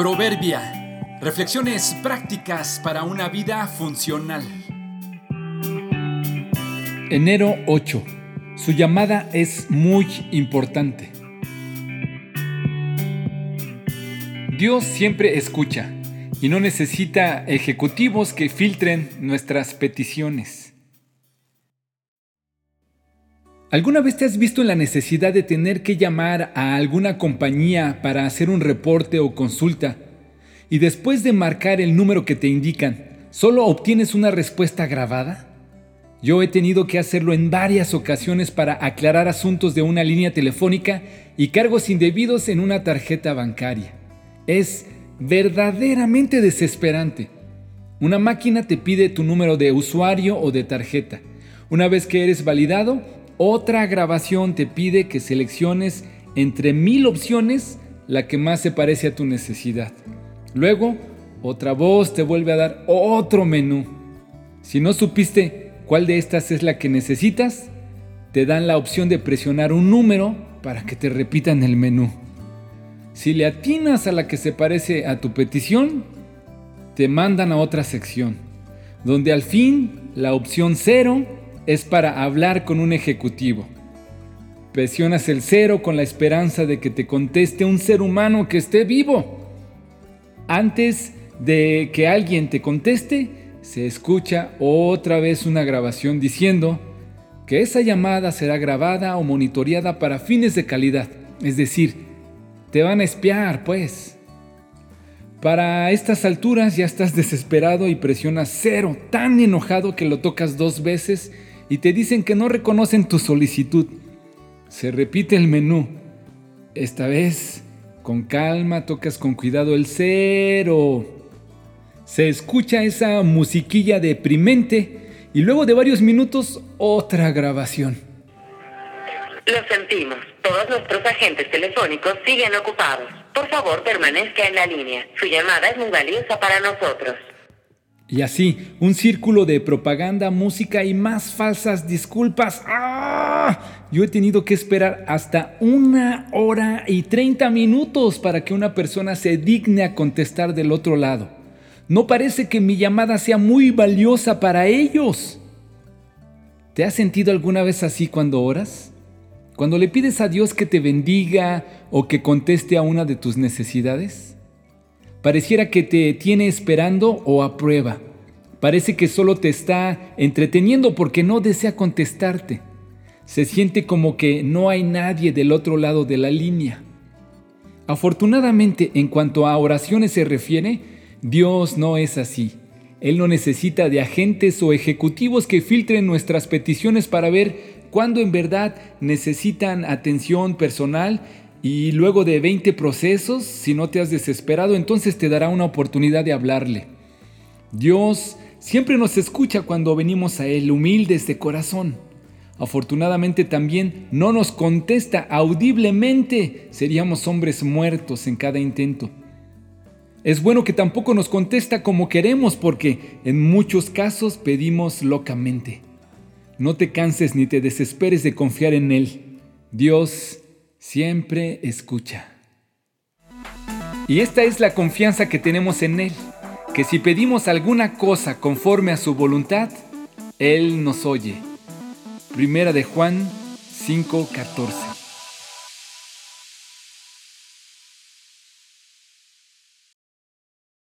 Proverbia. Reflexiones prácticas para una vida funcional. Enero 8. Su llamada es muy importante. Dios siempre escucha y no necesita ejecutivos que filtren nuestras peticiones. ¿Alguna vez te has visto en la necesidad de tener que llamar a alguna compañía para hacer un reporte o consulta y después de marcar el número que te indican, solo obtienes una respuesta grabada? Yo he tenido que hacerlo en varias ocasiones para aclarar asuntos de una línea telefónica y cargos indebidos en una tarjeta bancaria. Es verdaderamente desesperante. Una máquina te pide tu número de usuario o de tarjeta. Una vez que eres validado, otra grabación te pide que selecciones entre mil opciones la que más se parece a tu necesidad. Luego, otra voz te vuelve a dar otro menú. Si no supiste cuál de estas es la que necesitas, te dan la opción de presionar un número para que te repitan el menú. Si le atinas a la que se parece a tu petición, te mandan a otra sección, donde al fin la opción cero es para hablar con un ejecutivo. Presionas el cero con la esperanza de que te conteste un ser humano que esté vivo. Antes de que alguien te conteste, se escucha otra vez una grabación diciendo que esa llamada será grabada o monitoreada para fines de calidad. Es decir, te van a espiar, pues. Para estas alturas ya estás desesperado y presionas cero, tan enojado que lo tocas dos veces y te dicen que no reconocen tu solicitud. Se repite el menú. Esta vez, con calma, tocas con cuidado el cero. Se escucha esa musiquilla deprimente y luego de varios minutos otra grabación. Lo sentimos. Todos nuestros agentes telefónicos siguen ocupados. Por favor, permanezca en la línea. Su llamada es muy valiosa para nosotros. Y así, un círculo de propaganda, música y más falsas disculpas. ¡Ah! Yo he tenido que esperar hasta una hora y 30 minutos para que una persona se digne a contestar del otro lado. No parece que mi llamada sea muy valiosa para ellos. ¿Te has sentido alguna vez así cuando oras? Cuando le pides a Dios que te bendiga o que conteste a una de tus necesidades? Pareciera que te tiene esperando o a prueba. Parece que solo te está entreteniendo porque no desea contestarte. Se siente como que no hay nadie del otro lado de la línea. Afortunadamente, en cuanto a oraciones se refiere, Dios no es así. Él no necesita de agentes o ejecutivos que filtren nuestras peticiones para ver cuándo en verdad necesitan atención personal y luego de 20 procesos, si no te has desesperado, entonces te dará una oportunidad de hablarle. Dios siempre nos escucha cuando venimos a Él humildes de corazón. Afortunadamente también no nos contesta audiblemente, seríamos hombres muertos en cada intento. Es bueno que tampoco nos contesta como queremos porque en muchos casos pedimos locamente. No te canses ni te desesperes de confiar en Él. Dios siempre escucha. Y esta es la confianza que tenemos en Él, que si pedimos alguna cosa conforme a su voluntad, Él nos oye. Primera de Juan 5:14.